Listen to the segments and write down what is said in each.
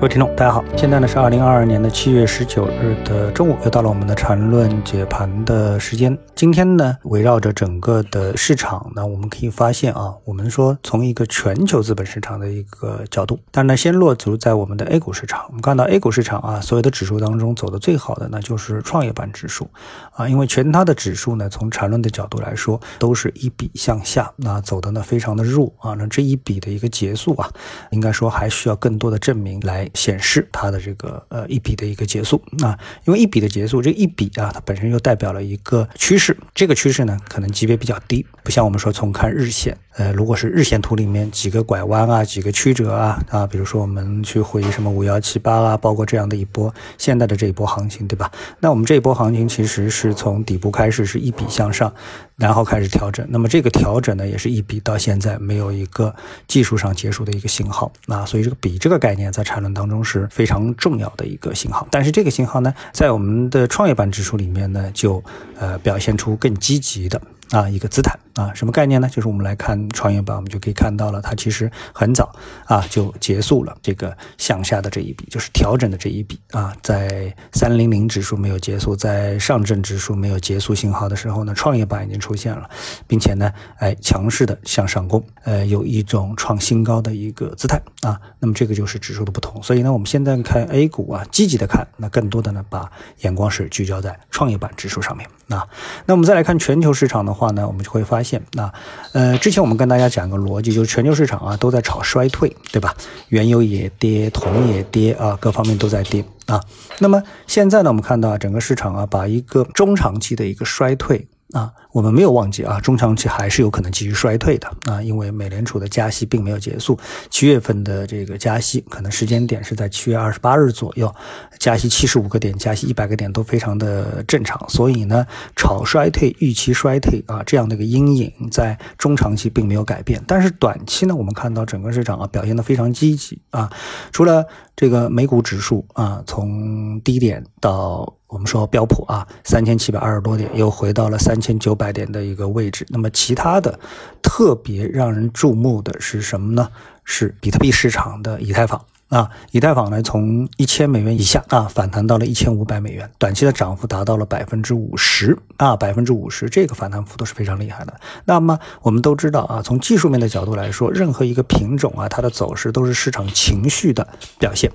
各位听众，大家好，现在呢是二零二二年的七月十九日的中午，又到了我们的缠论解盘的时间。今天呢，围绕着整个的市场呢，我们可以发现啊，我们说从一个全球资本市场的一个角度，但呢，先落足在我们的 A 股市场。我们看到 A 股市场啊，所有的指数当中走的最好的呢，就是创业板指数啊，因为全它的指数呢，从缠论的角度来说，都是一笔向下，那走的呢非常的弱啊，那这一笔的一个结束啊，应该说还需要更多的证明来。显示它的这个呃一笔的一个结束。啊，因为一笔的结束，这一笔啊，它本身又代表了一个趋势，这个趋势呢，可能级别比较低，不像我们说从看日线，呃，如果是日线图里面几个拐弯啊，几个曲折啊啊，比如说我们去回什么五幺七八啊，包括这样的一波现在的这一波行情，对吧？那我们这一波行情其实是从底部开始是一笔向上，然后开始调整，那么这个调整呢，也是一笔到现在没有一个技术上结束的一个信号啊，所以这个笔这个概念在缠论。当中是非常重要的一个信号，但是这个信号呢，在我们的创业板指数里面呢，就呃表现出更积极的。啊，一个姿态啊，什么概念呢？就是我们来看创业板，我们就可以看到了，它其实很早啊就结束了这个向下的这一笔，就是调整的这一笔啊。在三零零指数没有结束，在上证指数没有结束信号的时候呢，创业板已经出现了，并且呢，哎，强势的向上攻，呃，有一种创新高的一个姿态啊。那么这个就是指数的不同。所以呢，我们现在看 A 股啊，积极的看，那更多的呢，把眼光是聚焦在创业板指数上面啊。那我们再来看全球市场的。话话呢，我们就会发现，那呃，之前我们跟大家讲个逻辑，就是全球市场啊都在炒衰退，对吧？原油也跌，铜也跌啊，各方面都在跌啊。那么现在呢，我们看到整个市场啊，把一个中长期的一个衰退。啊，我们没有忘记啊，中长期还是有可能继续衰退的啊，因为美联储的加息并没有结束，七月份的这个加息可能时间点是在七月二十八日左右，加息七十五个点，加息一百个点都非常的正常，所以呢，炒衰退、预期衰退啊这样的一个阴影在中长期并没有改变，但是短期呢，我们看到整个市场啊表现的非常积极啊，除了这个美股指数啊从低点到。我们说标普啊，三千七百二十多点，又回到了三千九百点的一个位置。那么其他的特别让人注目的是什么呢？是比特币市场的以太坊。啊，以太坊呢，从一千美元以下啊反弹到了一千五百美元，短期的涨幅达到了百分之五十啊，百分之五十，这个反弹幅度是非常厉害的。那么我们都知道啊，从技术面的角度来说，任何一个品种啊，它的走势都是市场情绪的表现。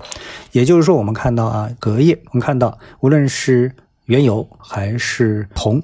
也就是说，我们看到啊，隔夜我们看到，无论是原油还是铜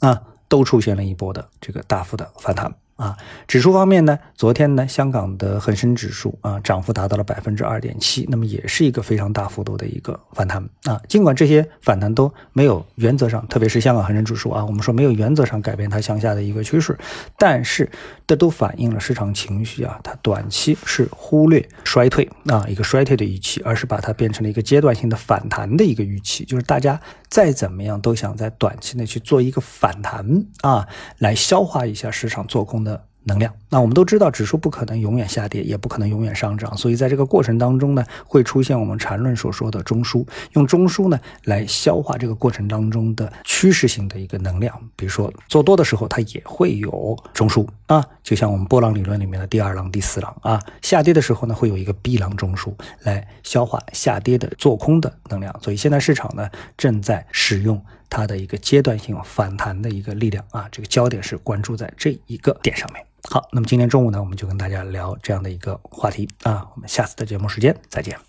啊，都出现了一波的这个大幅的反弹。啊，指数方面呢，昨天呢，香港的恒生指数啊，涨幅达到了百分之二点七，那么也是一个非常大幅度的一个反弹啊。尽管这些反弹都没有原则上，特别是香港恒生指数啊，我们说没有原则上改变它向下的一个趋势，但是这都反映了市场情绪啊，它短期是忽略衰退啊，一个衰退的预期，而是把它变成了一个阶段性的反弹的一个预期，就是大家再怎么样都想在短期内去做一个反弹啊，来消化一下市场做空。能量，那我们都知道，指数不可能永远下跌，也不可能永远上涨，所以在这个过程当中呢，会出现我们缠论所说的中枢，用中枢呢来消化这个过程当中的趋势性的一个能量。比如说做多的时候，它也会有中枢啊，就像我们波浪理论里面的第二浪、第四浪啊，下跌的时候呢，会有一个 B 浪中枢来消化下跌的做空的能量。所以现在市场呢正在使用。它的一个阶段性反弹的一个力量啊，这个焦点是关注在这一个点上面。好，那么今天中午呢，我们就跟大家聊这样的一个话题啊，我们下次的节目时间再见。